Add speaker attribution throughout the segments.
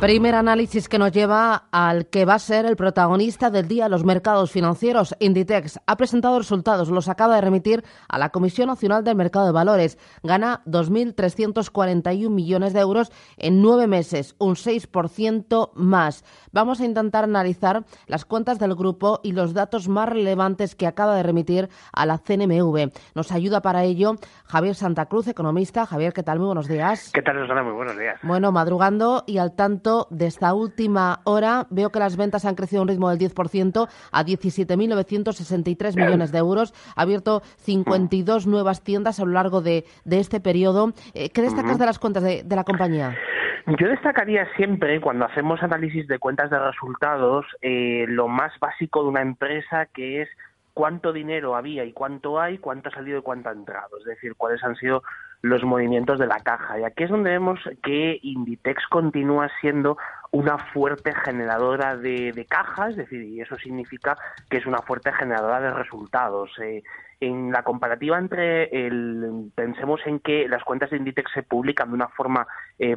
Speaker 1: Primer análisis que nos lleva al que va a ser el protagonista del día los mercados financieros. Inditex ha presentado resultados, los acaba de remitir a la Comisión Nacional del Mercado de Valores. Gana 2.341 millones de euros en nueve meses, un 6% más. Vamos a intentar analizar las cuentas del grupo y los datos más relevantes que acaba de remitir a la CNMV. Nos ayuda para ello Javier Santa Cruz, economista. Javier, ¿qué tal? Muy buenos días.
Speaker 2: ¿Qué tal, Rosana? Muy buenos días.
Speaker 1: Bueno, madrugando y al tanto de esta última hora, veo que las ventas han crecido a un ritmo del 10% a 17.963 millones de euros. Ha abierto 52 nuevas tiendas a lo largo de, este periodo. Eh, ¿Qué destacas de las cuentas de, la compañía?
Speaker 2: Yo destacaría siempre, cuando hacemos análisis de cuentas de resultados, eh, lo más básico de una empresa que es cuánto dinero había y cuánto hay, cuánto ha salido y cuánto ha entrado, es decir, cuáles han sido los movimientos de la caja. Y aquí es donde vemos que Inditex continúa siendo una fuerte generadora de, de caja, es decir, y eso significa que es una fuerte generadora de resultados. Eh, en la comparativa entre el, pensemos en que las cuentas de Inditex se publican de una forma eh,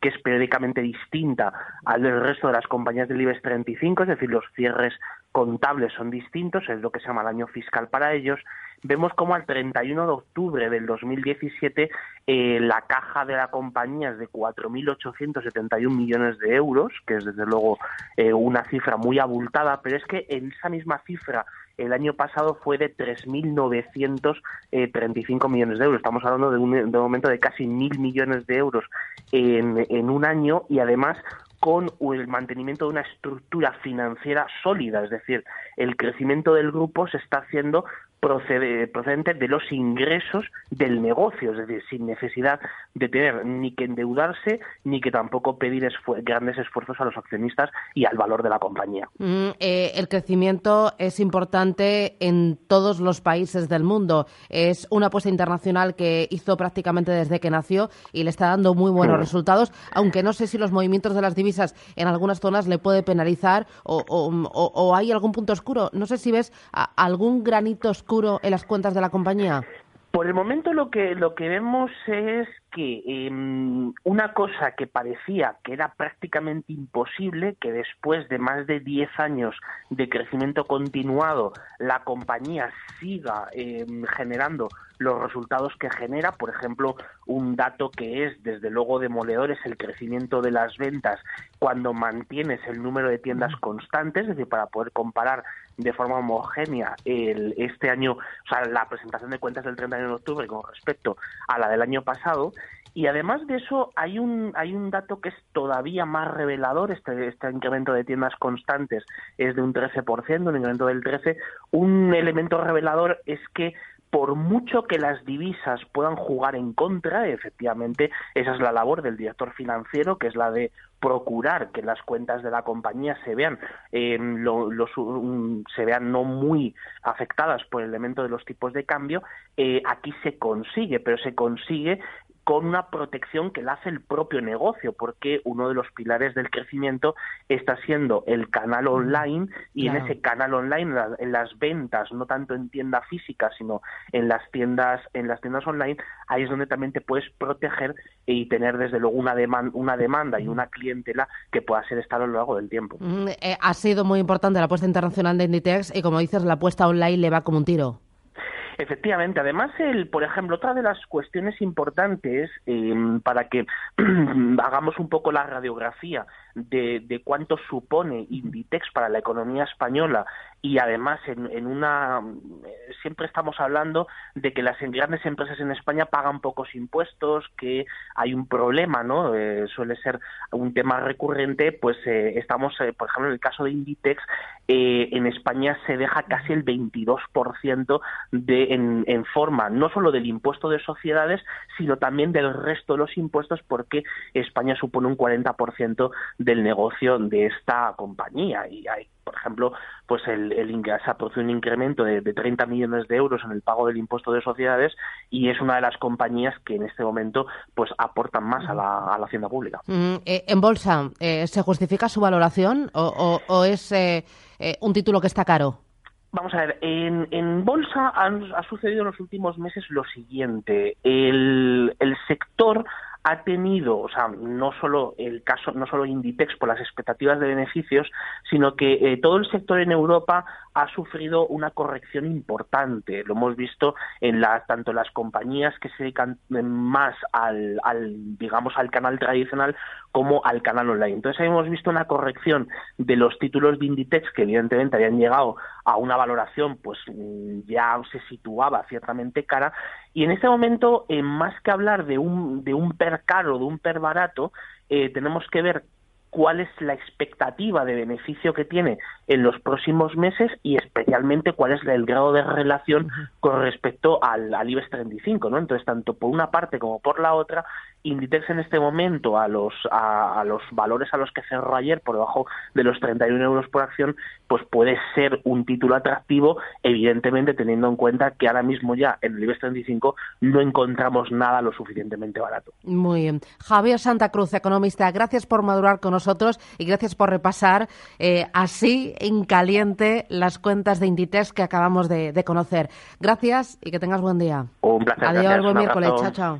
Speaker 2: que es periódicamente distinta al del resto de las compañías del IBEX 35, es decir, los cierres contables son distintos, es lo que se llama el año fiscal para ellos, vemos como al 31 de octubre del 2017 eh, la caja de la compañía es de 4.871 millones de euros, que es desde luego eh, una cifra muy abultada, pero es que en esa misma cifra el año pasado fue de 3.935 millones de euros. Estamos hablando de un, de un aumento de casi mil millones de euros en un año y además con el mantenimiento de una estructura financiera sólida, es decir, el crecimiento del grupo se está haciendo procede, procedente de los ingresos del negocio, es decir, sin necesidad de tener ni que endeudarse ni que tampoco pedir grandes esfuerzos a los accionistas y al valor de la compañía.
Speaker 1: Mm, eh, el crecimiento es importante en todos los países del mundo. Es una apuesta internacional que hizo prácticamente desde que nació y le está dando muy buenos mm. resultados, aunque no sé si los movimientos de las divisas en algunas zonas le puede penalizar o, o hay algún punto oscuro. No sé si ves algún granito oscuro en las cuentas de la compañía?
Speaker 2: Por el momento lo que lo que vemos es que em, una cosa que parecía que era prácticamente imposible, que después de más de 10 años de crecimiento continuado la compañía siga em, generando los resultados que genera, por ejemplo, un dato que es desde luego demoledor es el crecimiento de las ventas cuando mantienes el número de tiendas constantes, es decir, para poder comparar de forma homogénea el, este año, o sea, la presentación de cuentas del 31 de octubre con respecto a la del año pasado. Y además de eso, hay un, hay un dato que es todavía más revelador. Este, este incremento de tiendas constantes es de un 13%, un incremento del 13%. Un elemento revelador es que por mucho que las divisas puedan jugar en contra, efectivamente, esa es la labor del director financiero, que es la de procurar que las cuentas de la compañía se vean se vean no muy afectadas por el elemento de los tipos de cambio eh, aquí se consigue pero se consigue con una protección que la hace el propio negocio, porque uno de los pilares del crecimiento está siendo el canal mm, online y en ese canal online, en las ventas, no tanto en tienda física, sino en las tiendas, en las tiendas online, ahí es donde también te puedes proteger y tener desde luego una, demanda, una demanda y mm. una clientela que pueda ser estable a lo largo del tiempo.
Speaker 1: Mm, eh, ha sido muy importante la apuesta internacional de Inditex y como dices, la apuesta online le va como un tiro.
Speaker 2: Efectivamente, además, el, por ejemplo, otra de las cuestiones importantes em, para que hagamos un poco la radiografía de, de, cuánto supone Inditex para la economía española. Y además en, una siempre estamos hablando de que las grandes empresas en España pagan pocos impuestos que hay un problema no eh, suele ser un tema recurrente pues eh, estamos eh, por ejemplo en el caso de Inditex en España se deja casi el 22% de en, en forma no solo del impuesto de sociedades sino también del resto de los impuestos porque España supone un 40% del negocio de esta compañía y hay por ejemplo, pues el, el se ha producido un incremento de, de, 30 millones de euros en el pago del impuesto de sociedades y es una de las compañías que en este momento pues aportan más a la, a la hacienda pública.
Speaker 1: Eh, en bolsa, eh, ¿se justifica su valoración o, o, es eh, un título que está caro?
Speaker 2: Vamos a ver, en, bolsa ha sucedido en los últimos meses lo siguiente. El, el sector ha tenido, o sea, no solo el caso, no solo Inditex por las expectativas de beneficios, sino que eh, todo el sector en Europa ha sufrido una corrección importante. Lo hemos visto en la, tanto las compañías que se dedican más al, digamos, al canal tradicional como al canal online. Entonces hemos visto una corrección de los títulos de Inditex que evidentemente habían llegado a una valoración, pues ya se situaba ciertamente cara. Y en este momento, eh, más que hablar de un, de un per caro, de un per barato, eh, tenemos que ver cuál es la expectativa de beneficio que tiene en los próximos meses y especialmente cuál es el grado de relación con respecto al, al IBEX 35, ¿no? Entonces, tanto por una parte como por la otra, Inditex en este momento a los a, los valores a los que cerró ayer por debajo de los 31 euros por acción pues puede ser un título atractivo evidentemente teniendo en cuenta que ahora mismo ya en el IBEX 35 no encontramos nada lo suficientemente barato.
Speaker 1: Muy bien. Javier Santa Cruz, economista, gracias por madurar con nosotros y gracias por repasar eh, así en caliente las cuentas de Inditex que acabamos de, conocer. Gracias y que tengas buen día.
Speaker 2: Un placer.
Speaker 1: Adiós, buen miércoles. Chao, chao.